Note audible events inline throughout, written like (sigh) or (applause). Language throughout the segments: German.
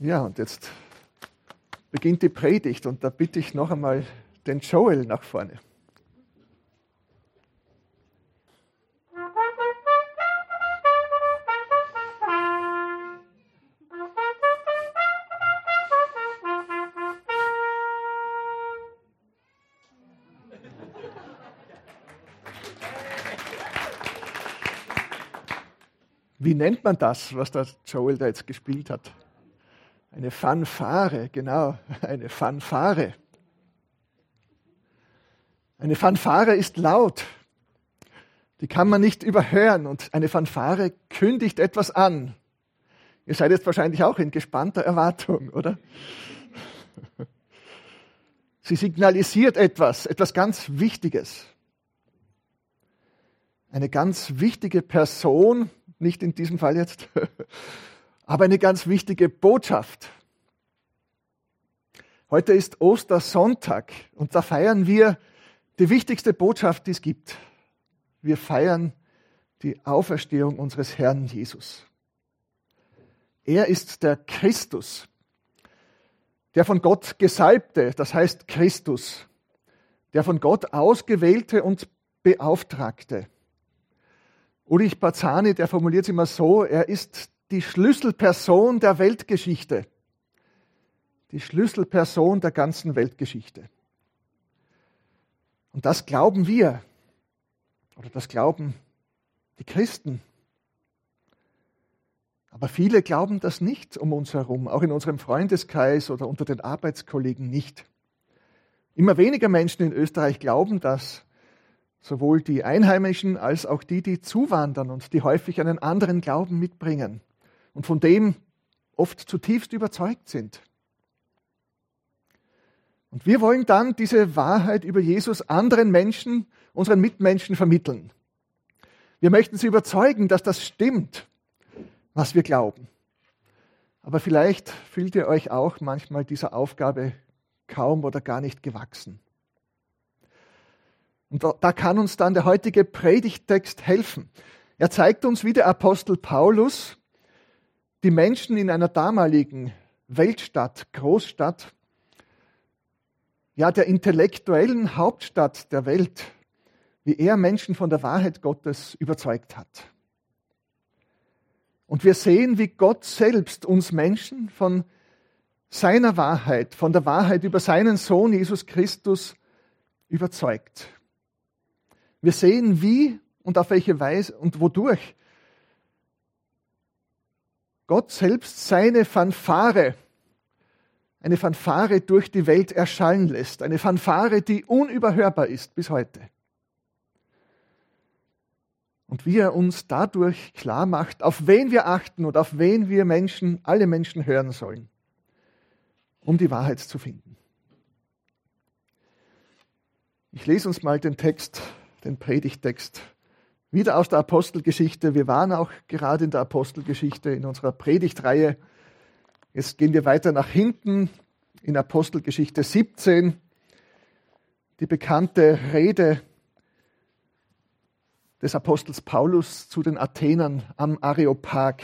Ja, und jetzt beginnt die Predigt und da bitte ich noch einmal den Joel nach vorne. Wie nennt man das, was der Joel da jetzt gespielt hat? Eine Fanfare, genau, eine Fanfare. Eine Fanfare ist laut. Die kann man nicht überhören und eine Fanfare kündigt etwas an. Ihr seid jetzt wahrscheinlich auch in gespannter Erwartung, oder? Sie signalisiert etwas, etwas ganz Wichtiges. Eine ganz wichtige Person nicht in diesem Fall jetzt, (laughs) aber eine ganz wichtige Botschaft. Heute ist Ostersonntag und da feiern wir die wichtigste Botschaft, die es gibt. Wir feiern die Auferstehung unseres Herrn Jesus. Er ist der Christus, der von Gott gesalbte, das heißt Christus, der von Gott ausgewählte und beauftragte. Ulrich Bazzani, der formuliert es immer so, er ist die Schlüsselperson der Weltgeschichte. Die Schlüsselperson der ganzen Weltgeschichte. Und das glauben wir, oder das glauben die Christen. Aber viele glauben das nicht um uns herum, auch in unserem Freundeskreis oder unter den Arbeitskollegen nicht. Immer weniger Menschen in Österreich glauben das. Sowohl die Einheimischen als auch die, die zuwandern und die häufig einen anderen Glauben mitbringen und von dem oft zutiefst überzeugt sind. Und wir wollen dann diese Wahrheit über Jesus anderen Menschen, unseren Mitmenschen vermitteln. Wir möchten sie überzeugen, dass das stimmt, was wir glauben. Aber vielleicht fühlt ihr euch auch manchmal dieser Aufgabe kaum oder gar nicht gewachsen. Und da kann uns dann der heutige Predigttext helfen. Er zeigt uns, wie der Apostel Paulus die Menschen in einer damaligen Weltstadt, Großstadt, ja der intellektuellen Hauptstadt der Welt, wie er Menschen von der Wahrheit Gottes überzeugt hat. Und wir sehen, wie Gott selbst uns Menschen von seiner Wahrheit, von der Wahrheit über seinen Sohn Jesus Christus überzeugt. Wir sehen, wie und auf welche Weise und wodurch Gott selbst seine Fanfare, eine Fanfare durch die Welt erschallen lässt. Eine Fanfare, die unüberhörbar ist bis heute. Und wie er uns dadurch klar macht, auf wen wir achten und auf wen wir Menschen, alle Menschen hören sollen, um die Wahrheit zu finden. Ich lese uns mal den Text den Predigtext wieder aus der Apostelgeschichte. Wir waren auch gerade in der Apostelgeschichte in unserer Predigtreihe. Jetzt gehen wir weiter nach hinten in Apostelgeschichte 17. Die bekannte Rede des Apostels Paulus zu den Athenern am Areopag.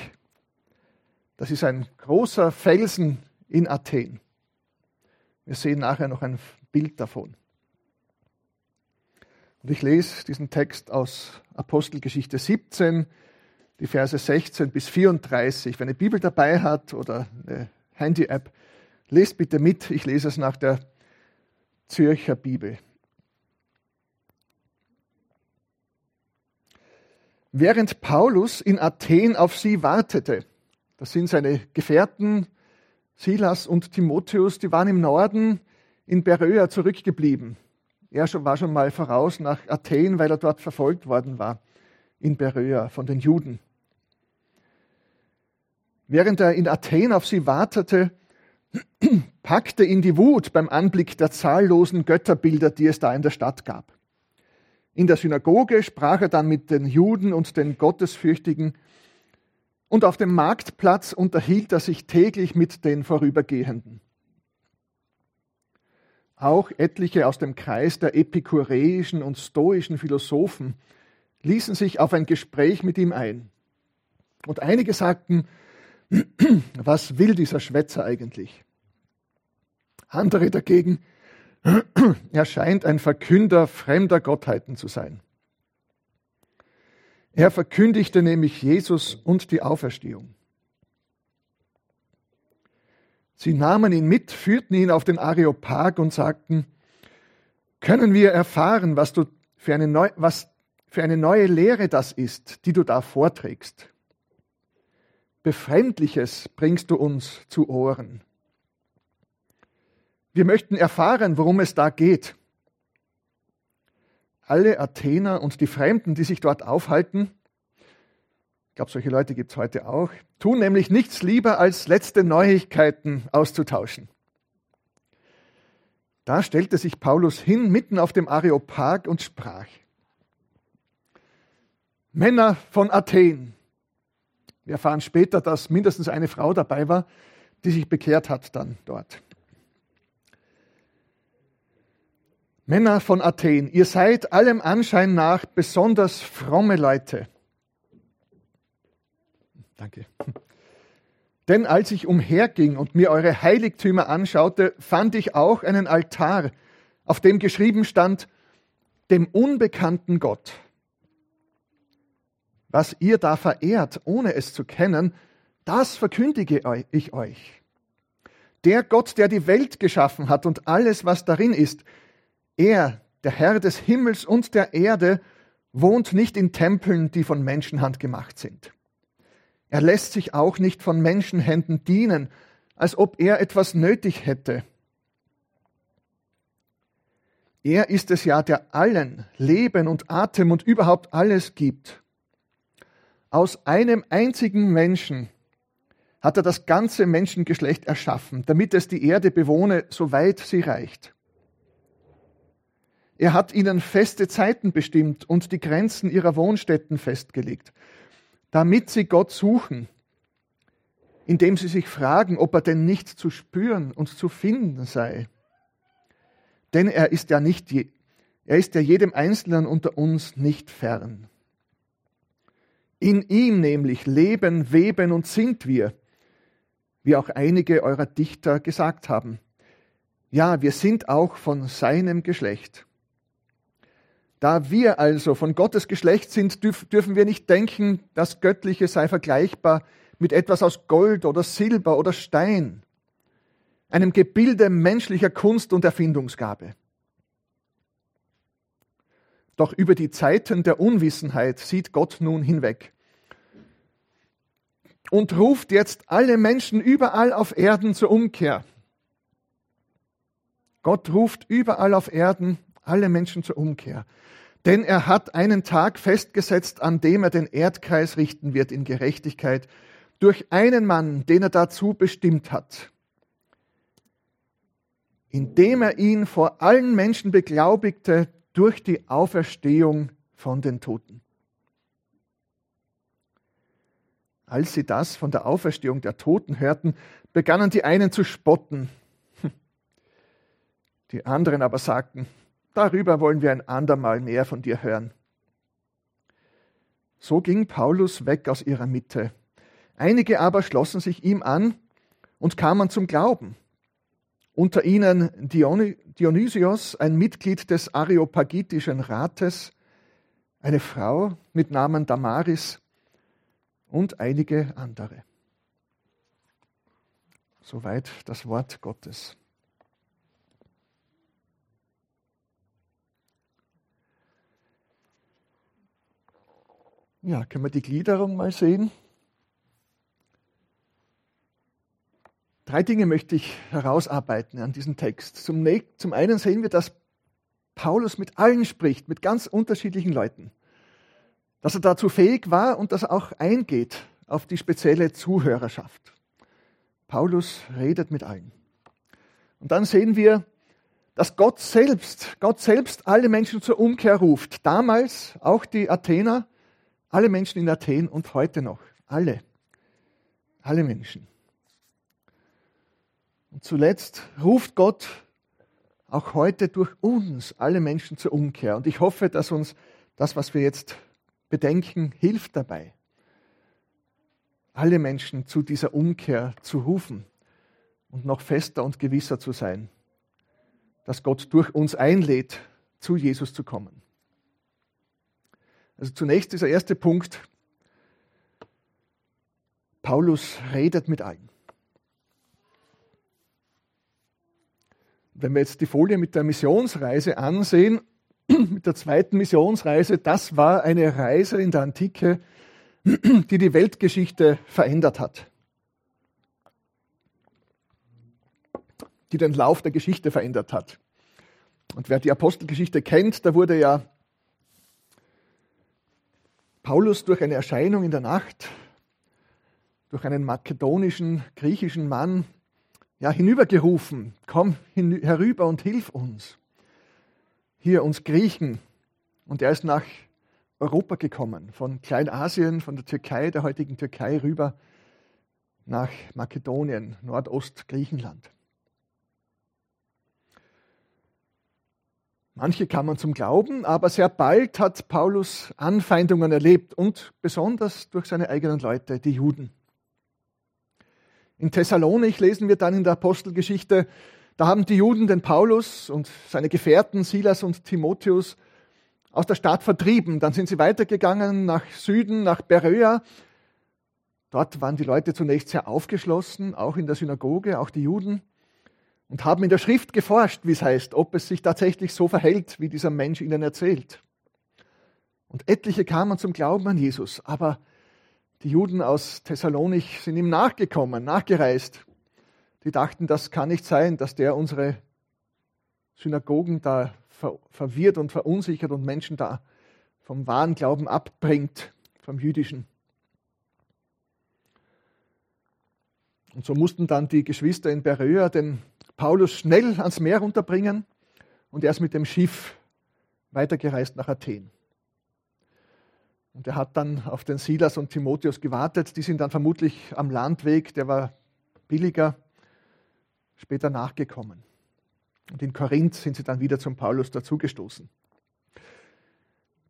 Das ist ein großer Felsen in Athen. Wir sehen nachher noch ein Bild davon. Und ich lese diesen Text aus Apostelgeschichte 17, die Verse 16 bis 34. Wenn eine Bibel dabei hat oder eine Handy-App, lest bitte mit. Ich lese es nach der Zürcher Bibel. Während Paulus in Athen auf sie wartete, das sind seine Gefährten Silas und Timotheus, die waren im Norden in Beröa zurückgeblieben. Er war schon mal voraus nach Athen, weil er dort verfolgt worden war, in Beröa von den Juden. Während er in Athen auf sie wartete, (clears throat) packte ihn die Wut beim Anblick der zahllosen Götterbilder, die es da in der Stadt gab. In der Synagoge sprach er dann mit den Juden und den Gottesfürchtigen, und auf dem Marktplatz unterhielt er sich täglich mit den Vorübergehenden. Auch etliche aus dem Kreis der epikureischen und stoischen Philosophen ließen sich auf ein Gespräch mit ihm ein. Und einige sagten, (clears throat) Was will dieser Schwätzer eigentlich? Andere dagegen, (clears throat) er scheint ein Verkünder fremder Gottheiten zu sein. Er verkündigte nämlich Jesus und die Auferstehung. Sie nahmen ihn mit, führten ihn auf den Areopag und sagten, können wir erfahren, was, du für eine, neu, was für eine neue Lehre das ist, die du da vorträgst. Befremdliches bringst du uns zu Ohren. Wir möchten erfahren, worum es da geht. Alle Athener und die Fremden, die sich dort aufhalten, ich glaube, solche Leute gibt es heute auch, tun nämlich nichts lieber, als letzte Neuigkeiten auszutauschen. Da stellte sich Paulus hin, mitten auf dem Areopag und sprach. Männer von Athen. Wir erfahren später, dass mindestens eine Frau dabei war, die sich bekehrt hat dann dort. Männer von Athen, ihr seid allem Anschein nach besonders fromme Leute. Danke. Denn als ich umherging und mir eure Heiligtümer anschaute, fand ich auch einen Altar, auf dem geschrieben stand, dem unbekannten Gott. Was ihr da verehrt, ohne es zu kennen, das verkündige ich euch. Der Gott, der die Welt geschaffen hat und alles, was darin ist, er, der Herr des Himmels und der Erde, wohnt nicht in Tempeln, die von Menschenhand gemacht sind. Er lässt sich auch nicht von Menschenhänden dienen, als ob er etwas nötig hätte. Er ist es ja, der allen Leben und Atem und überhaupt alles gibt. Aus einem einzigen Menschen hat er das ganze Menschengeschlecht erschaffen, damit es die Erde bewohne, soweit sie reicht. Er hat ihnen feste Zeiten bestimmt und die Grenzen ihrer Wohnstätten festgelegt damit sie Gott suchen, indem sie sich fragen, ob er denn nicht zu spüren und zu finden sei. Denn er ist ja nicht, er ist ja jedem Einzelnen unter uns nicht fern. In ihm nämlich leben, weben und sind wir, wie auch einige eurer Dichter gesagt haben. Ja, wir sind auch von seinem Geschlecht. Da wir also von Gottes Geschlecht sind, dürfen wir nicht denken, das Göttliche sei vergleichbar mit etwas aus Gold oder Silber oder Stein, einem Gebilde menschlicher Kunst und Erfindungsgabe. Doch über die Zeiten der Unwissenheit sieht Gott nun hinweg und ruft jetzt alle Menschen überall auf Erden zur Umkehr. Gott ruft überall auf Erden alle Menschen zur Umkehr. Denn er hat einen Tag festgesetzt, an dem er den Erdkreis richten wird in Gerechtigkeit, durch einen Mann, den er dazu bestimmt hat, indem er ihn vor allen Menschen beglaubigte durch die Auferstehung von den Toten. Als sie das von der Auferstehung der Toten hörten, begannen die einen zu spotten. (laughs) Die anderen aber sagten, Darüber wollen wir ein andermal mehr von dir hören. So ging Paulus weg aus ihrer Mitte. Einige aber schlossen sich ihm an und kamen zum Glauben. Unter ihnen Dionysios, ein Mitglied des Areopagitischen Rates, eine Frau mit Namen Damaris und einige andere. Soweit das Wort Gottes. Ja, können wir die Gliederung mal sehen? Drei Dinge möchte ich herausarbeiten an diesem Text. Zum, einen sehen wir, dass Paulus mit allen spricht, mit ganz unterschiedlichen Leuten. Dass er dazu fähig war und dass er auch eingeht auf die spezielle Zuhörerschaft. Paulus redet mit allen. Und dann sehen wir, dass Gott selbst, Gott selbst alle Menschen zur Umkehr ruft. Damals auch die Athener, alle Menschen in Athen und heute noch. Alle. Alle Menschen. Und zuletzt ruft Gott auch heute durch uns alle Menschen zur Umkehr. Und ich hoffe, dass uns das, was wir jetzt bedenken, hilft dabei. alle Menschen zu dieser Umkehr zu rufen und noch fester und gewisser zu sein, dass Gott durch uns einlädt, zu Jesus zu kommen. Also zunächst dieser erste Punkt. Paulus redet mit allen. Wenn wir jetzt die Folie mit der Missionsreise ansehen, mit der zweiten Missionsreise, das war eine Reise in der Antike, die die Weltgeschichte verändert hat. Die den Lauf der Geschichte verändert hat. Und wer die Apostelgeschichte kennt, da wurde ja Paulus durch eine Erscheinung in der Nacht, durch einen makedonischen, griechischen Mann, ja, hinübergerufen. Komm herüber und hilf uns. Hier uns Griechen. Und er ist nach Europa gekommen, von Kleinasien, von der Türkei, der heutigen Türkei rüber nach Makedonien, Nordostgriechenland. Manche kamen zum Glauben, aber sehr bald hat Paulus Anfeindungen erlebt und besonders durch seine eigenen Leute, die Juden. In Thessalonik lesen wir dann in der Apostelgeschichte, da haben die Juden den Paulus und seine Gefährten Silas und Timotheus aus der Stadt vertrieben. Dann sind sie weitergegangen nach Süden, nach Beröa. Dort waren die Leute zunächst sehr aufgeschlossen, auch in der Synagoge, auch die Juden und haben in der Schrift geforscht, wie es heißt, ob es sich tatsächlich so verhält, wie dieser Mensch ihnen erzählt. Und etliche kamen zum Glauben an Jesus, aber die Juden aus Thessalonich sind ihm nachgekommen, nachgereist. Die dachten, das kann nicht sein, dass der unsere Synagogen da verwirrt und verunsichert und Menschen da vom wahren Glauben abbringt, vom jüdischen. Und so mussten dann die Geschwister in Beröa den Paulus schnell ans Meer runterbringen und er ist mit dem Schiff weitergereist nach Athen. Und er hat dann auf den Silas und Timotheus gewartet. Die sind dann vermutlich am Landweg, der war billiger, später nachgekommen. Und in Korinth sind sie dann wieder zum Paulus dazugestoßen.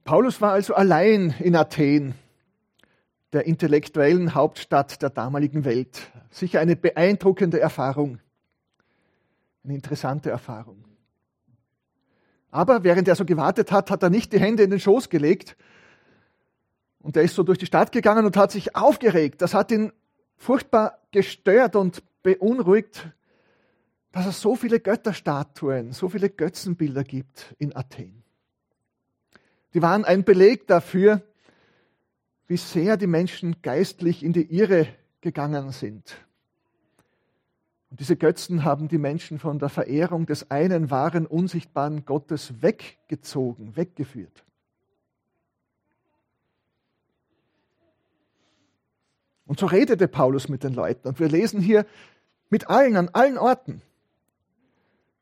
Paulus war also allein in Athen, der intellektuellen Hauptstadt der damaligen Welt. Sicher eine beeindruckende Erfahrung. Eine interessante Erfahrung. Aber während er so gewartet hat, hat er nicht die Hände in den Schoß gelegt. Und er ist so durch die Stadt gegangen und hat sich aufgeregt. Das hat ihn furchtbar gestört und beunruhigt, dass es so viele Götterstatuen, so viele Götzenbilder gibt in Athen. Die waren ein Beleg dafür, wie sehr die Menschen geistlich in die Irre gegangen sind und diese Götzen haben die Menschen von der Verehrung des einen wahren, unsichtbaren Gottes weggezogen, weggeführt. Und so redete Paulus mit den Leuten. Und wir lesen hier mit allen, an allen Orten.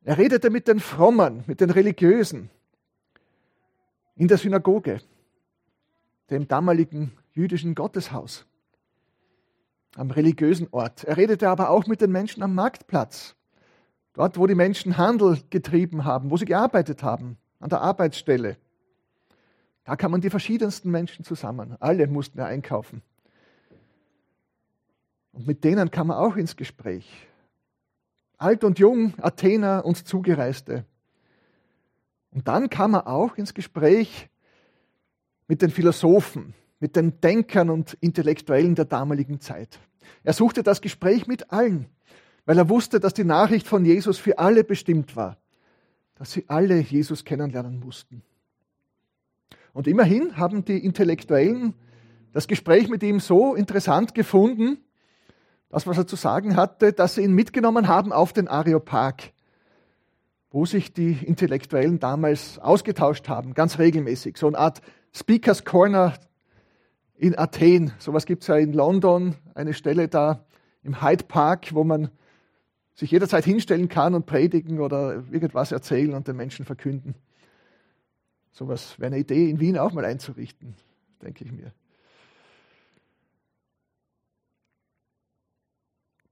Er redete mit den Frommen, mit den Religiösen, in der Synagoge, dem damaligen jüdischen Gotteshaus am religiösen Ort. Er redete aber auch mit den Menschen am Marktplatz, dort, wo die Menschen Handel getrieben haben, wo sie gearbeitet haben, an der Arbeitsstelle. Da kamen die verschiedensten Menschen zusammen. Alle mussten er einkaufen. Und mit denen kam er auch ins Gespräch. Alt und jung, Athener und Zugereiste. Und dann kam er auch ins Gespräch mit den Philosophen, mit den Denkern und Intellektuellen der damaligen Zeit. Er suchte das Gespräch mit allen, weil er wusste, dass die Nachricht von Jesus für alle bestimmt war, dass sie alle Jesus kennenlernen mussten. Und immerhin haben die Intellektuellen das Gespräch mit ihm so interessant gefunden, das, was er zu sagen hatte, dass sie ihn mitgenommen haben auf den Areopag, wo sich die Intellektuellen damals ausgetauscht haben, ganz regelmäßig. So eine Art Speakers Corner in Athen. Sowas gibt es ja in London, eine Stelle da im Hyde Park, wo man sich jederzeit hinstellen kann und predigen oder irgendwas erzählen und den Menschen verkünden. Sowas wäre eine Idee, in Wien auch mal einzurichten, denke ich mir.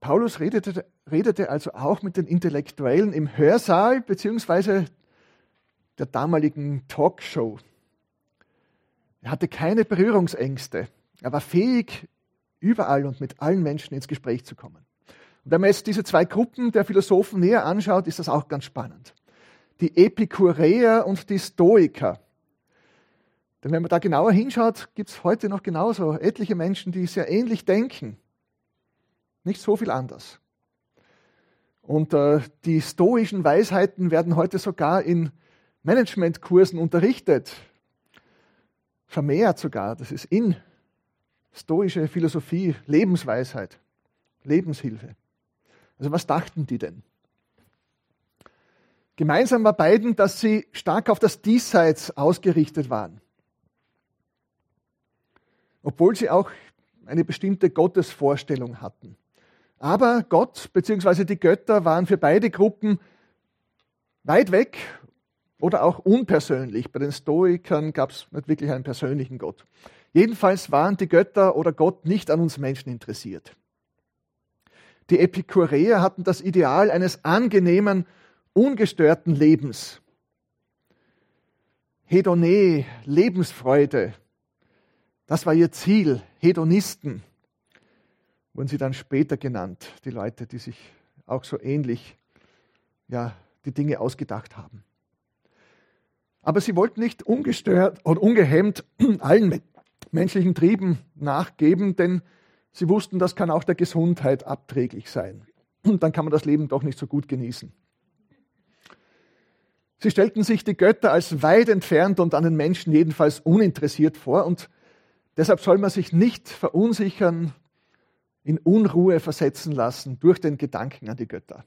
Paulus redete, redete also auch mit den Intellektuellen im Hörsaal beziehungsweise der damaligen Talkshow. Er hatte keine Berührungsängste. Er war fähig, überall und mit allen Menschen ins Gespräch zu kommen. Und wenn man jetzt diese zwei Gruppen der Philosophen näher anschaut, ist das auch ganz spannend. Die Epikureer und die Stoiker. Denn wenn man da genauer hinschaut, gibt es heute noch genauso etliche Menschen, die sehr ähnlich denken. Nicht so viel anders. Und äh, die stoischen Weisheiten werden heute sogar in Managementkursen unterrichtet. Vermehrt sogar. Das ist in stoische Philosophie, Lebensweisheit, Lebenshilfe. Also was dachten die denn? Gemeinsam war beiden, dass sie stark auf das Diesseits ausgerichtet waren. Obwohl sie auch eine bestimmte Gottesvorstellung hatten. Aber Gott bzw. die Götter waren für beide Gruppen weit weg oder auch unpersönlich. Bei den Stoikern gab es nicht wirklich einen persönlichen Gott. Jedenfalls waren die Götter oder Gott nicht an uns Menschen interessiert. Die Epikureer hatten das Ideal eines angenehmen, ungestörten Lebens. Hedone, Lebensfreude, das war ihr Ziel. Hedonisten wurden sie dann später genannt, die Leute, die sich auch so ähnlich ja, die Dinge ausgedacht haben. Aber sie wollten nicht ungestört und ungehemmt (clears throat) allen menschlichen Trieben nachgeben, denn Sie wussten, das kann auch der Gesundheit abträglich sein. Und dann kann man das Leben doch nicht so gut genießen. Sie stellten sich die Götter als weit entfernt und an den Menschen jedenfalls uninteressiert vor und deshalb soll man sich nicht verunsichern, in Unruhe versetzen lassen durch den Gedanken an die Götter.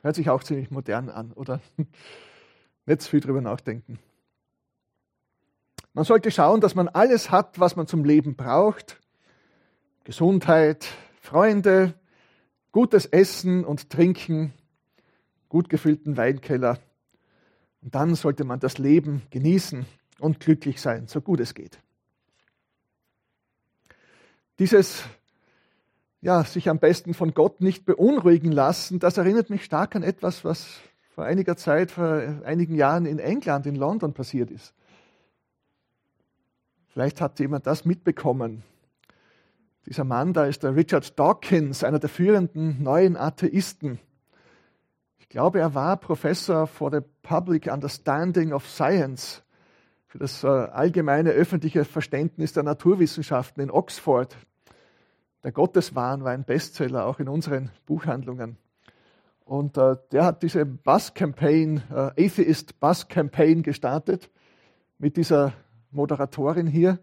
Hört sich auch ziemlich modern an, oder? (laughs) Nicht zu viel drüber nachdenken. Man sollte schauen, dass man alles hat, was man zum Leben braucht Gesundheit, Freunde, gutes Essen und Trinken, gut gefüllten Weinkeller. Und dann sollte man das Leben genießen und glücklich sein, so gut es geht. Dieses ja, sich am besten von Gott nicht beunruhigen lassen, das erinnert mich stark an etwas, was vor einiger Zeit, vor einigen Jahren in England, in London passiert ist. Vielleicht hat jemand das mitbekommen. Dieser Mann da ist der Richard Dawkins, einer der führenden neuen Atheisten. Ich glaube, er war Professor for the Public Understanding of Science, für das äh, allgemeine öffentliche Verständnis der Naturwissenschaften in Oxford. Der Gotteswahn war ein Bestseller, auch in unseren Buchhandlungen. Und äh, der hat diese Bus-Campaign, äh, Atheist Bus-Campaign gestartet mit dieser Moderatorin hier.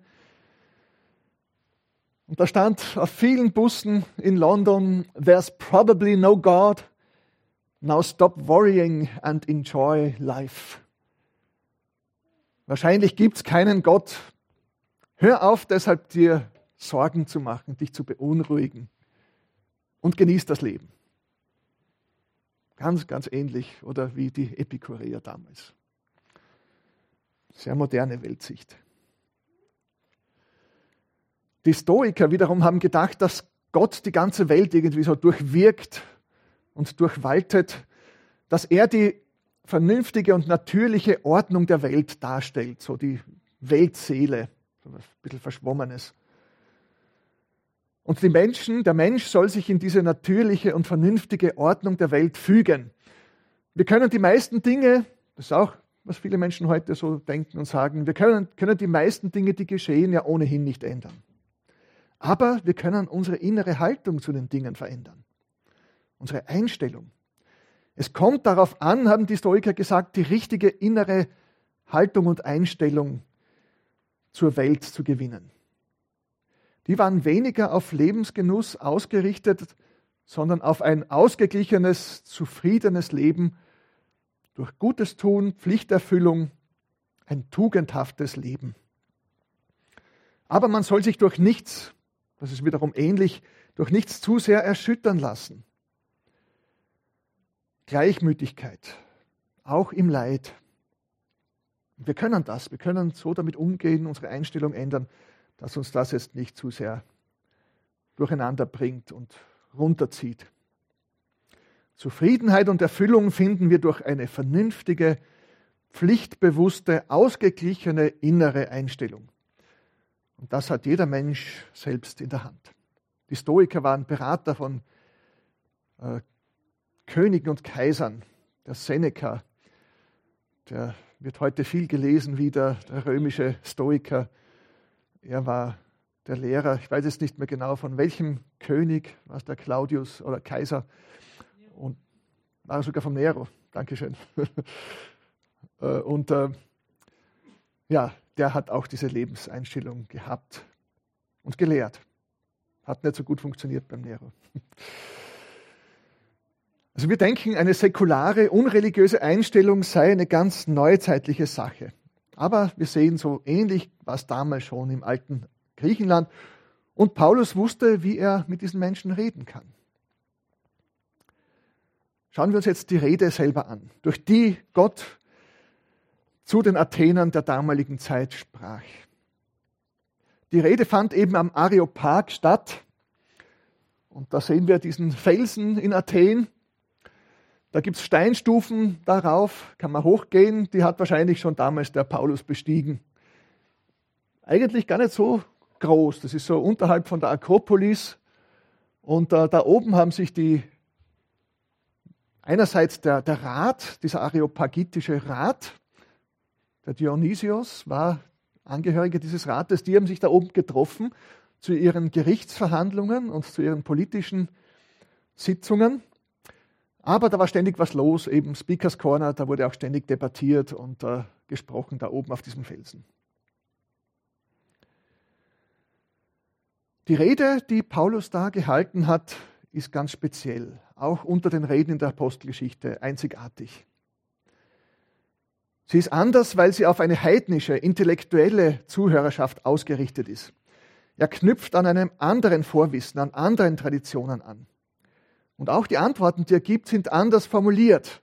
Und da stand auf vielen Bussen in London, There's probably no God. Now stop worrying and enjoy life. Wahrscheinlich gibt es keinen Gott. Hör auf, deshalb dir Sorgen zu machen, dich zu beunruhigen und genieß das Leben. Ganz, ganz ähnlich oder wie die Epikureer damals. Sehr moderne Weltsicht. Die Stoiker wiederum haben gedacht, dass Gott die ganze Welt irgendwie so durchwirkt und durchwaltet, dass er die vernünftige und natürliche Ordnung der Welt darstellt, so die Weltseele, so ein bisschen Verschwommenes. Und die Menschen, der Mensch soll sich in diese natürliche und vernünftige Ordnung der Welt fügen. Wir können die meisten Dinge, das ist auch, was viele Menschen heute so denken und sagen, wir können, können die meisten Dinge, die geschehen, ja ohnehin nicht ändern. Aber wir können unsere innere Haltung zu den Dingen verändern. Unsere Einstellung. Es kommt darauf an, haben die Stoiker gesagt, die richtige innere Haltung und Einstellung zur Welt zu gewinnen. Die waren weniger auf Lebensgenuss ausgerichtet, sondern auf ein ausgeglichenes, zufriedenes Leben durch gutes Tun, Pflichterfüllung, ein tugendhaftes Leben. Aber man soll sich durch nichts das ist wiederum ähnlich, durch nichts zu sehr erschüttern lassen. Gleichmütigkeit, auch im Leid. Wir können das, wir können so damit umgehen, unsere Einstellung ändern, dass uns das jetzt nicht zu sehr durcheinander bringt und runterzieht. Zufriedenheit und Erfüllung finden wir durch eine vernünftige, pflichtbewusste, ausgeglichene innere Einstellung. Und das hat jeder Mensch selbst in der Hand. Die Stoiker waren Berater von äh, Königen und Kaisern. Der Seneca, der wird heute viel gelesen wie der, der römische Stoiker. Er war der Lehrer, ich weiß jetzt nicht mehr genau von welchem König, was der Claudius oder Kaiser, und war sogar vom Nero, Dankeschön. (laughs) Äh, und äh, ja, der hat auch diese Lebenseinstellung gehabt und gelehrt. Hat nicht so gut funktioniert beim Nero. Also wir denken, eine säkulare, unreligiöse Einstellung sei eine ganz neuzeitliche Sache. Aber wir sehen so ähnlich was damals schon im alten Griechenland. Und Paulus wusste, wie er mit diesen Menschen reden kann. Schauen wir uns jetzt die Rede selber an, durch die Gott zu den Athenern der damaligen Zeit sprach. Die Rede fand eben am Areopag statt. Und da sehen wir diesen Felsen in Athen. Da gibt es Steinstufen darauf, kann man hochgehen. Die hat wahrscheinlich schon damals der Paulus bestiegen. Eigentlich gar nicht so groß. Das ist so unterhalb von der Akropolis. Und äh, da oben haben sich die einerseits der, der Rat, dieser areopagitische Rat, der Dionysios war Angehörige dieses Rates, die haben sich da oben getroffen zu ihren Gerichtsverhandlungen und zu ihren politischen Sitzungen. Aber da war ständig was los, eben Speakers Corner, da wurde auch ständig debattiert und äh, gesprochen da oben auf diesem Felsen. Die Rede, die Paulus da gehalten hat, ist ganz speziell, auch unter den Reden in der Apostelgeschichte einzigartig. Sie ist anders, weil sie auf eine heidnische, intellektuelle Zuhörerschaft ausgerichtet ist. Er knüpft an einem anderen Vorwissen, an anderen Traditionen an. Und auch die Antworten, die er gibt, sind anders formuliert.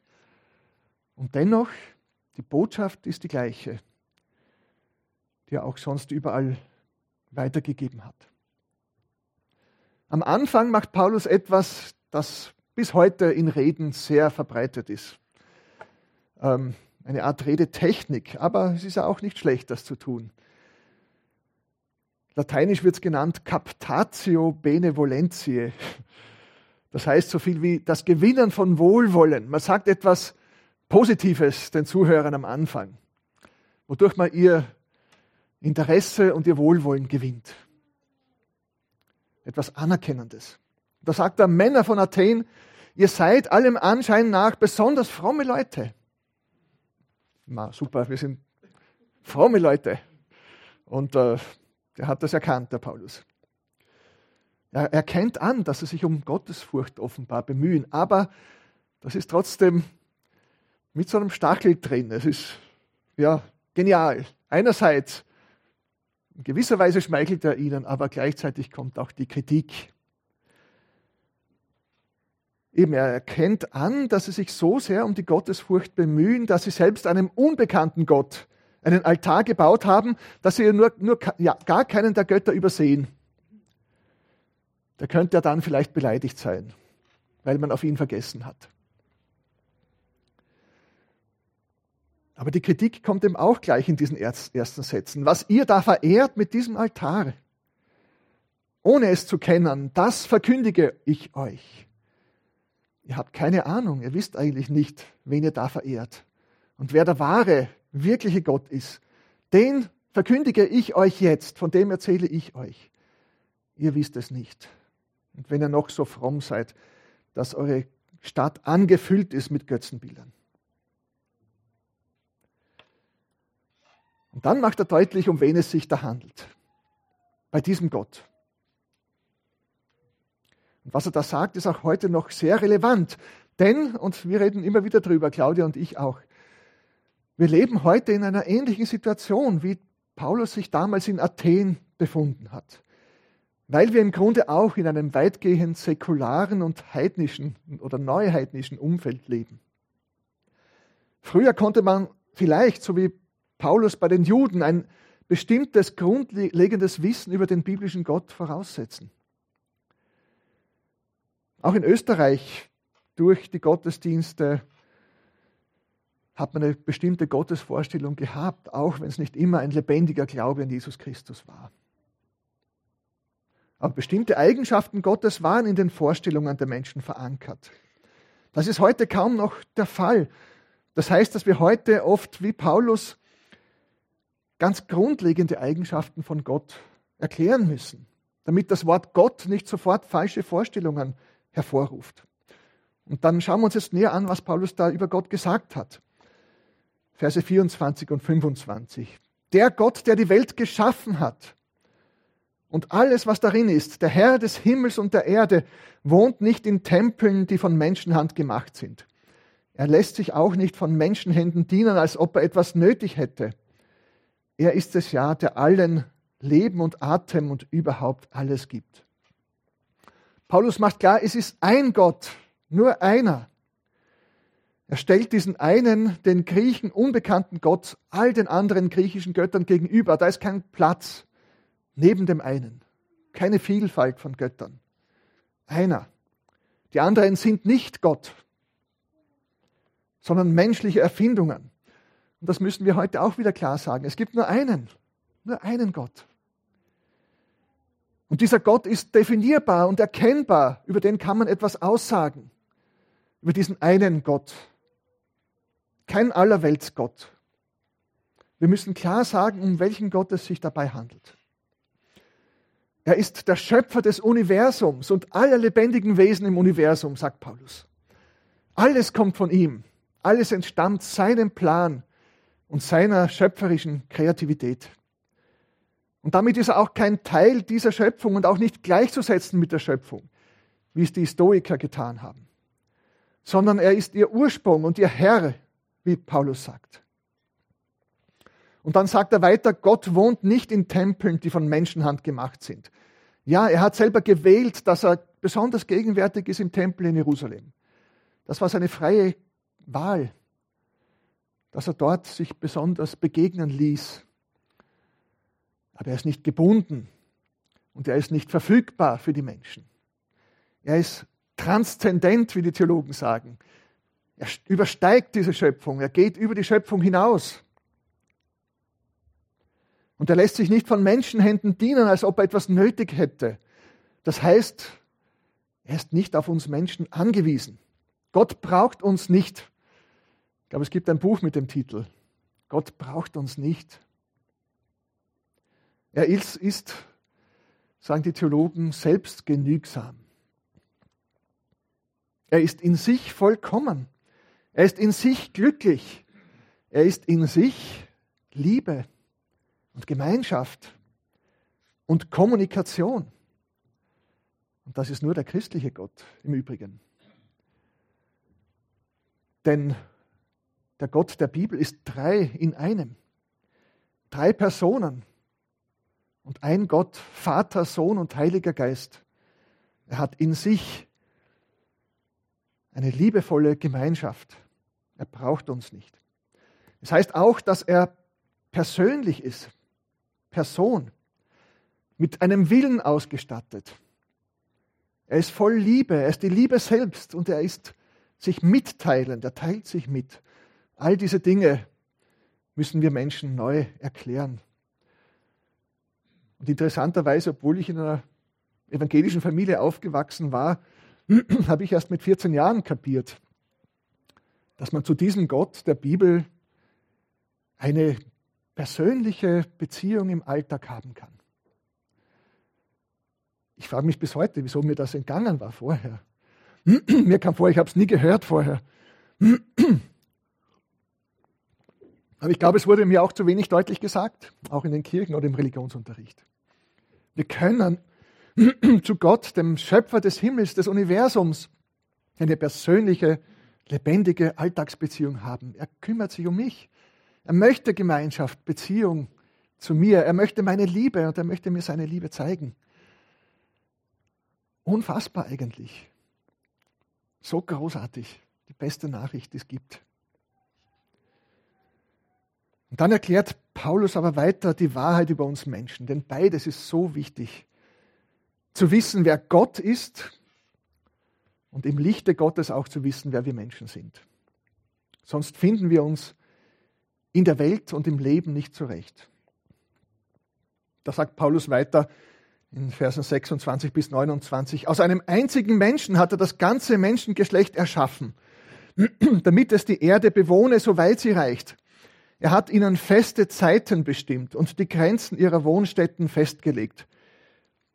Und dennoch, die Botschaft ist die gleiche, die er auch sonst überall weitergegeben hat. Am Anfang macht Paulus etwas, das bis heute in Reden sehr verbreitet ist. Ähm, eine Art Redetechnik, aber es ist ja auch nicht schlecht, das zu tun. Lateinisch wird es genannt Captatio Benevolentiae. Das heißt so viel wie das Gewinnen von Wohlwollen. Man sagt etwas Positives den Zuhörern am Anfang, wodurch man ihr Interesse und ihr Wohlwollen gewinnt. Etwas Anerkennendes. Da sagt der Männer von Athen, ihr seid allem Anschein nach besonders fromme Leute. Na, super, wir sind fromme Leute. Und äh, der hat das erkannt, der Paulus. Er erkennt an, dass sie sich um Gottesfurcht offenbar bemühen, aber das ist trotzdem mit so einem Stachel drin. Es ist ja genial. Einerseits, in gewisser Weise schmeichelt er ihnen, aber gleichzeitig kommt auch die Kritik. Eben, er erkennt an, dass sie sich so sehr um die Gottesfurcht bemühen, dass sie selbst einem unbekannten Gott einen Altar gebaut haben, dass sie nur, nur ja, gar keinen der Götter übersehen. Der könnte ja dann vielleicht beleidigt sein, weil man auf ihn vergessen hat. Aber die Kritik kommt ihm auch gleich in diesen ersten Sätzen. Was ihr da verehrt mit diesem Altar, ohne es zu kennen, das verkündige ich euch. Ihr habt keine Ahnung, ihr wisst eigentlich nicht, wen ihr da verehrt. Und wer der wahre, wirkliche Gott ist, den verkündige ich euch jetzt, von dem erzähle ich euch. Ihr wisst es nicht. Und wenn ihr noch so fromm seid, dass eure Stadt angefüllt ist mit Götzenbildern. Und dann macht er deutlich, um wen es sich da handelt. Bei diesem Gott. Und was er da sagt, ist auch heute noch sehr relevant. Denn, und wir reden immer wieder drüber, Claudia und ich auch, wir leben heute in einer ähnlichen Situation, wie Paulus sich damals in Athen befunden hat. Weil wir im Grunde auch in einem weitgehend säkularen und heidnischen oder neuheidnischen Umfeld leben. Früher konnte man vielleicht, so wie Paulus bei den Juden, ein bestimmtes grundlegendes Wissen über den biblischen Gott voraussetzen. Auch in Österreich durch die Gottesdienste hat man eine bestimmte Gottesvorstellung gehabt, auch wenn es nicht immer ein lebendiger Glaube an Jesus Christus war. Aber bestimmte Eigenschaften Gottes waren in den Vorstellungen der Menschen verankert. Das ist heute kaum noch der Fall. Das heißt, dass wir heute oft wie Paulus ganz grundlegende Eigenschaften von Gott erklären müssen, damit das Wort Gott nicht sofort falsche Vorstellungen hervorruft. Und dann schauen wir uns jetzt näher an, was Paulus da über Gott gesagt hat. Verse 24 und 25. Der Gott, der die Welt geschaffen hat und alles, was darin ist, der Herr des Himmels und der Erde, wohnt nicht in Tempeln, die von Menschenhand gemacht sind. Er lässt sich auch nicht von Menschenhänden dienen, als ob er etwas nötig hätte. Er ist es ja, der allen Leben und Atem und überhaupt alles gibt. Paulus macht klar, es ist ein Gott, nur einer. Er stellt diesen einen, den Griechen unbekannten Gott, all den anderen griechischen Göttern gegenüber. Da ist kein Platz neben dem einen. Keine Vielfalt von Göttern. Einer. Die anderen sind nicht Gott, sondern menschliche Erfindungen. Und das müssen wir heute auch wieder klar sagen. Es gibt nur einen, nur einen Gott. Und dieser Gott ist definierbar und erkennbar. Über den kann man etwas aussagen. Über diesen einen Gott. Kein Allerweltsgott. Wir müssen klar sagen, um welchen Gott es sich dabei handelt. Er ist der Schöpfer des Universums und aller lebendigen Wesen im Universum, sagt Paulus. Alles kommt von ihm. Alles entstammt seinem Plan und seiner schöpferischen Kreativität. Und damit ist er auch kein Teil dieser Schöpfung und auch nicht gleichzusetzen mit der Schöpfung, wie es die Stoiker getan haben, sondern er ist ihr Ursprung und ihr Herr, wie Paulus sagt. Und dann sagt er weiter, Gott wohnt nicht in Tempeln, die von Menschenhand gemacht sind. Ja, er hat selber gewählt, dass er besonders gegenwärtig ist im Tempel in Jerusalem. Das war seine freie Wahl, dass er dort sich besonders begegnen ließ. Aber er ist nicht gebunden und er ist nicht verfügbar für die Menschen. Er ist transzendent, wie die Theologen sagen. Er übersteigt diese Schöpfung, er geht über die Schöpfung hinaus. Und er lässt sich nicht von Menschenhänden dienen, als ob er etwas nötig hätte. Das heißt, er ist nicht auf uns Menschen angewiesen. Gott braucht uns nicht. Ich glaube, es gibt ein Buch mit dem Titel Gott braucht uns nicht. Er ist, ist sagen die Theologen, selbstgenügsam. Er ist in sich vollkommen. Er ist in sich glücklich. Er ist in sich Liebe und Gemeinschaft und Kommunikation. Und das ist nur der christliche Gott im Übrigen. Denn der Gott der Bibel ist drei in einem. Drei Personen und ein Gott, Vater, Sohn und Heiliger Geist. Er hat in sich eine liebevolle Gemeinschaft. Er braucht uns nicht. Es das heißt auch, dass er persönlich ist. Person, mit einem Willen ausgestattet. Er ist voll Liebe, er ist die Liebe selbst und er ist sich mitteilend, er teilt sich mit. All diese Dinge müssen wir Menschen neu erklären. Und interessanterweise, obwohl ich in einer evangelischen Familie aufgewachsen war, (clears throat) habe ich erst mit 14 Jahren kapiert, dass man zu diesem Gott der Bibel eine persönliche Beziehung im Alltag haben kann. Ich frage mich bis heute, wieso mir das entgangen war vorher. (clears throat) mir kam vor, ich habe es nie gehört vorher. (clears throat) Aber ich glaube, es wurde mir auch zu wenig deutlich gesagt, auch in den Kirchen oder im Religionsunterricht. Wir können (clears throat) zu Gott, dem Schöpfer des Himmels, des Universums, eine persönliche, lebendige Alltagsbeziehung haben. Er kümmert sich um mich. Er möchte Gemeinschaft, Beziehung zu mir. Er möchte meine Liebe und er möchte mir seine Liebe zeigen. Unfassbar eigentlich. So großartig. Die beste Nachricht, die es gibt. Und dann erklärt Paulus aber weiter die Wahrheit über uns Menschen, denn beides ist so wichtig. Zu wissen, wer Gott ist und im Lichte Gottes auch zu wissen, wer wir Menschen sind. Sonst finden wir uns in der Welt und im Leben nicht zurecht. Da sagt Paulus weiter, in Versen 26 bis 29. Aus einem einzigen Menschen hat er das ganze Menschengeschlecht erschaffen, (clears throat) damit es die Erde bewohne, soweit sie reicht. Er hat ihnen feste Zeiten bestimmt und die Grenzen ihrer Wohnstätten festgelegt,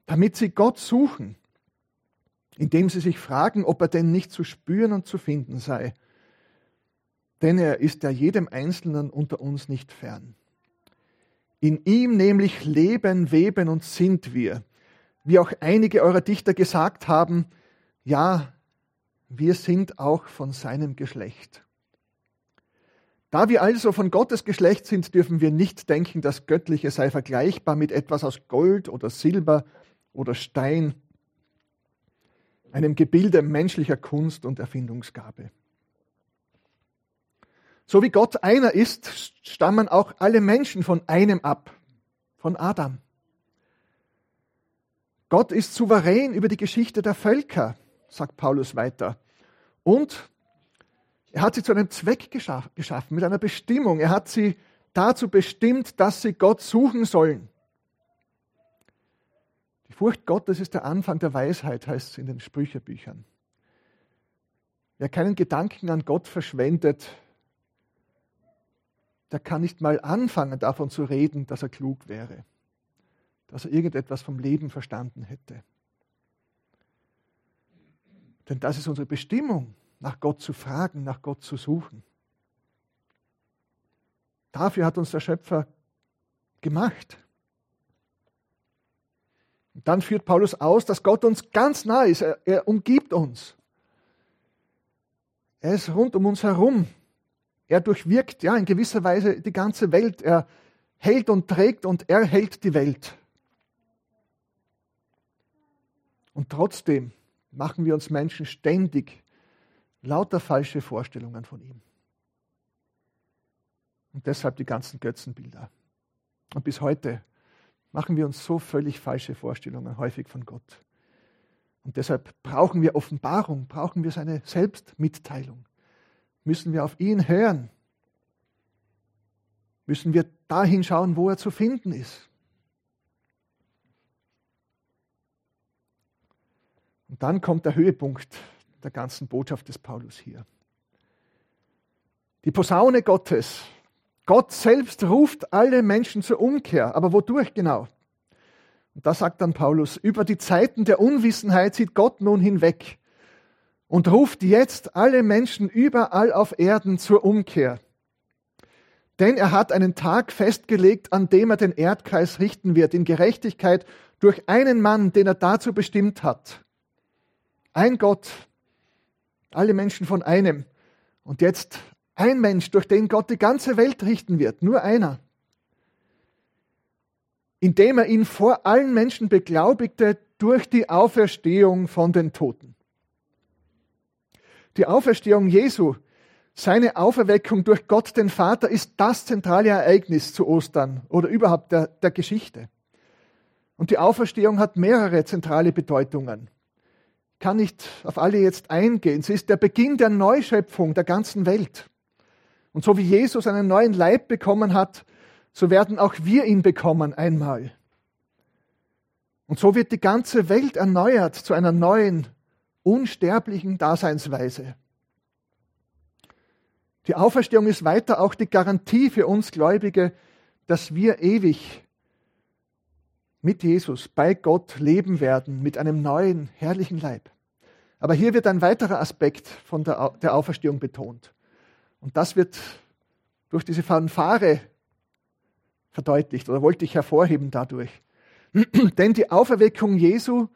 damit sie Gott suchen, indem sie sich fragen, ob er denn nicht zu spüren und zu finden sei. Denn er ist ja jedem Einzelnen unter uns nicht fern. In ihm nämlich leben, weben und sind wir. Wie auch einige eurer Dichter gesagt haben, ja, wir sind auch von seinem Geschlecht. Da wir also von Gottes Geschlecht sind, dürfen wir nicht denken, das Göttliche sei vergleichbar mit etwas aus Gold oder Silber oder Stein, einem Gebilde menschlicher Kunst und Erfindungsgabe. So wie Gott einer ist, stammen auch alle Menschen von einem ab, von Adam. Gott ist souverän über die Geschichte der Völker, sagt Paulus weiter. Und er hat sie zu einem Zweck geschaffen, mit einer Bestimmung. Er hat sie dazu bestimmt, dass sie Gott suchen sollen. Die Furcht Gottes ist der Anfang der Weisheit, heißt es in den Sprüchebüchern. Wer keinen Gedanken an Gott verschwendet, der kann nicht mal anfangen davon zu reden, dass er klug wäre, dass er irgendetwas vom Leben verstanden hätte. Denn das ist unsere Bestimmung, nach Gott zu fragen, nach Gott zu suchen. Dafür hat uns der Schöpfer gemacht. Und dann führt Paulus aus, dass Gott uns ganz nah ist. Er, er umgibt uns. Er ist rund um uns herum. Er durchwirkt ja in gewisser Weise die ganze Welt. Er hält und trägt und er hält die Welt. Und trotzdem machen wir uns Menschen ständig lauter falsche Vorstellungen von ihm. Und deshalb die ganzen Götzenbilder. Und bis heute machen wir uns so völlig falsche Vorstellungen häufig von Gott. Und deshalb brauchen wir Offenbarung, brauchen wir seine Selbstmitteilung müssen wir auf ihn hören. Müssen wir dahin schauen, wo er zu finden ist. Und dann kommt der Höhepunkt der ganzen Botschaft des Paulus hier. Die Posaune Gottes. Gott selbst ruft alle Menschen zur Umkehr. Aber wodurch genau? Und da sagt dann Paulus, über die Zeiten der Unwissenheit sieht Gott nun hinweg und ruft jetzt alle Menschen überall auf Erden zur Umkehr. Denn er hat einen Tag festgelegt, an dem er den Erdkreis richten wird, in Gerechtigkeit durch einen Mann, den er dazu bestimmt hat. Ein Gott, alle Menschen von einem. Und jetzt ein Mensch, durch den Gott die ganze Welt richten wird, nur einer. Indem er ihn vor allen Menschen beglaubigte durch die Auferstehung von den Toten. Die Auferstehung Jesu, seine Auferweckung durch Gott den Vater ist das zentrale Ereignis zu Ostern oder überhaupt der, der Geschichte. Und die Auferstehung hat mehrere zentrale Bedeutungen. Ich kann nicht auf alle jetzt eingehen. Sie ist der Beginn der Neuschöpfung der ganzen Welt. Und so wie Jesus einen neuen Leib bekommen hat, so werden auch wir ihn bekommen einmal. Und so wird die ganze Welt erneuert zu einer neuen, unsterblichen Daseinsweise. Die Auferstehung ist weiter auch die Garantie für uns Gläubige, dass wir ewig mit Jesus bei Gott leben werden, mit einem neuen, herrlichen Leib. Aber hier wird ein weiterer Aspekt von der, der Auferstehung betont. Und das wird durch diese Fanfare verdeutlicht oder wollte ich hervorheben dadurch. (clears throat) Denn die Auferweckung Jesu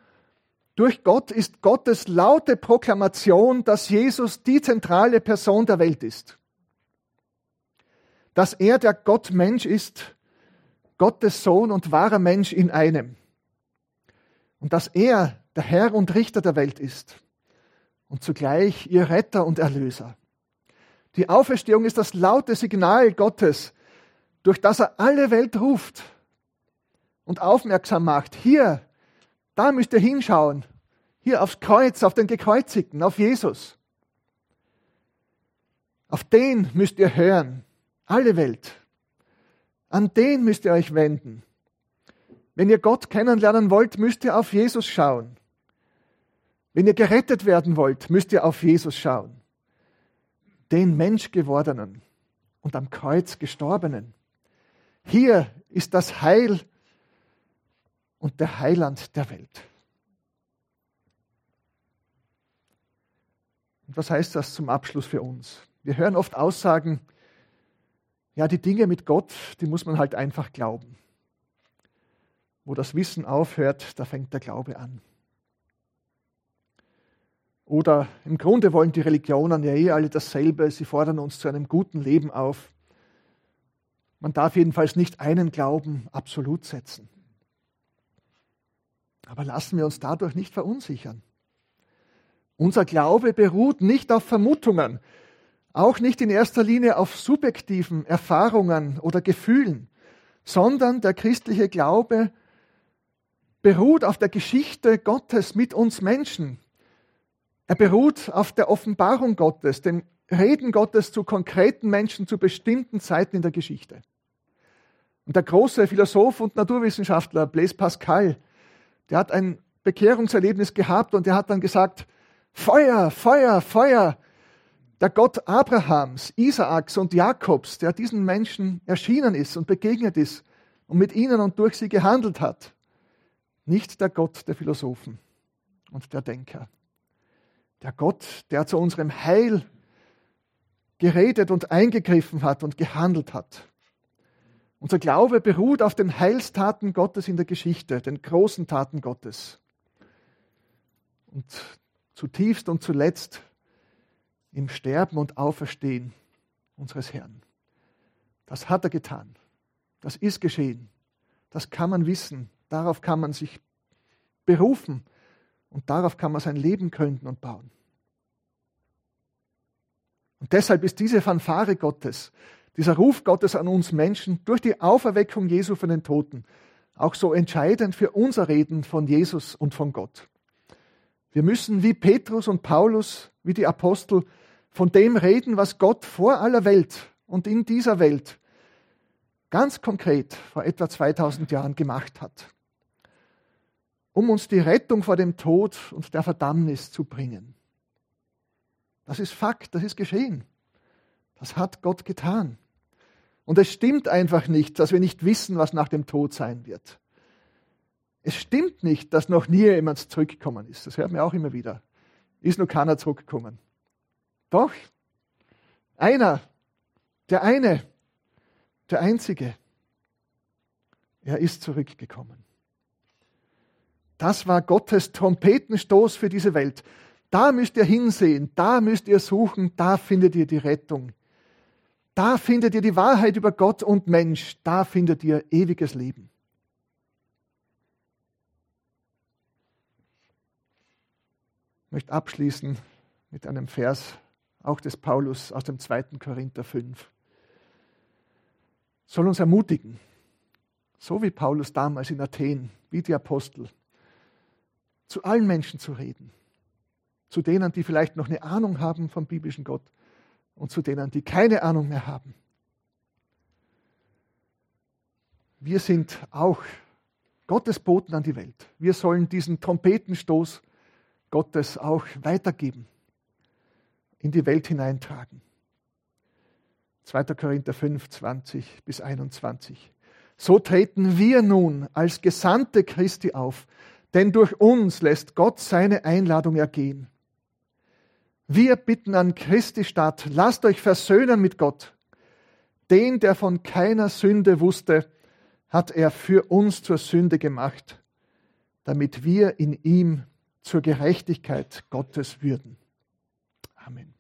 durch Gott ist Gottes laute Proklamation, dass Jesus die zentrale Person der Welt ist. Dass er der Gott-Mensch ist, Gottes Sohn und wahrer Mensch in einem. Und dass er der Herr und Richter der Welt ist und zugleich ihr Retter und Erlöser. Die Auferstehung ist das laute Signal Gottes, durch das er alle Welt ruft und aufmerksam macht. Hier da müsst ihr hinschauen. Hier aufs Kreuz, auf den Gekreuzigten, auf Jesus. Auf den müsst ihr hören. Alle Welt. An den müsst ihr euch wenden. Wenn ihr Gott kennenlernen wollt, müsst ihr auf Jesus schauen. Wenn ihr gerettet werden wollt, müsst ihr auf Jesus schauen. Den Menschgewordenen und am Kreuz gestorbenen. Hier ist das Heil und der Heiland der Welt. Und was heißt das zum Abschluss für uns? Wir hören oft Aussagen, ja, die Dinge mit Gott, die muss man halt einfach glauben. Wo das Wissen aufhört, da fängt der Glaube an. Oder im Grunde wollen die Religionen ja eh alle dasselbe, sie fordern uns zu einem guten Leben auf. Man darf jedenfalls nicht einen Glauben absolut setzen. Aber lassen wir uns dadurch nicht verunsichern. Unser Glaube beruht nicht auf Vermutungen, auch nicht in erster Linie auf subjektiven Erfahrungen oder Gefühlen, sondern der christliche Glaube beruht auf der Geschichte Gottes mit uns Menschen. Er beruht auf der Offenbarung Gottes, dem Reden Gottes zu konkreten Menschen zu bestimmten Zeiten in der Geschichte. Und der große Philosoph und Naturwissenschaftler Blaise Pascal, der hat ein Bekehrungserlebnis gehabt und er hat dann gesagt, Feuer, Feuer, Feuer. Der Gott Abrahams, Isaaks und Jakobs, der diesen Menschen erschienen ist und begegnet ist und mit ihnen und durch sie gehandelt hat. Nicht der Gott der Philosophen und der Denker. Der Gott, der zu unserem Heil geredet und eingegriffen hat und gehandelt hat. Unser Glaube beruht auf den Heilstaten Gottes in der Geschichte, den großen Taten Gottes. Und zutiefst und zuletzt im Sterben und Auferstehen unseres Herrn. Das hat er getan. Das ist geschehen. Das kann man wissen. Darauf kann man sich berufen und darauf kann man sein Leben gründen und bauen. Und deshalb ist diese Fanfare Gottes, dieser Ruf Gottes an uns Menschen durch die Auferweckung Jesu von den Toten auch so entscheidend für unser Reden von Jesus und von Gott. Wir müssen wie Petrus und Paulus, wie die Apostel, von dem reden, was Gott vor aller Welt und in dieser Welt ganz konkret vor etwa 2000 Jahren gemacht hat, um uns die Rettung vor dem Tod und der Verdammnis zu bringen. Das ist Fakt, das ist geschehen. Das hat Gott getan. Und es stimmt einfach nicht, dass wir nicht wissen, was nach dem Tod sein wird. Es stimmt nicht, dass noch nie jemand zurückgekommen ist. Das hört man auch immer wieder. Ist noch keiner zurückgekommen. Doch, einer, der eine, der einzige, er ist zurückgekommen. Das war Gottes Trompetenstoß für diese Welt. Da müsst ihr hinsehen, da müsst ihr suchen, da findet ihr die Rettung. Da findet ihr die Wahrheit über Gott und Mensch, da findet ihr ewiges Leben. Ich möchte abschließen mit einem Vers, auch des Paulus aus dem 2. Korinther 5. Soll uns ermutigen, so wie Paulus damals in Athen, wie die Apostel, zu allen Menschen zu reden. Zu denen, die vielleicht noch eine Ahnung haben vom biblischen Gott und zu denen, die keine Ahnung mehr haben. Wir sind auch Gottes Boten an die Welt. Wir sollen diesen Trompetenstoß Gottes auch weitergeben, in die Welt hineintragen. 2. Korinther 5, 20 bis 21. So treten wir nun als Gesandte Christi auf, denn durch uns lässt Gott seine Einladung ergehen. Wir bitten an Christi statt, lasst euch versöhnen mit Gott. Den, der von keiner Sünde wusste, hat er für uns zur Sünde gemacht, damit wir in ihm zur Gerechtigkeit Gottes würden. Amen.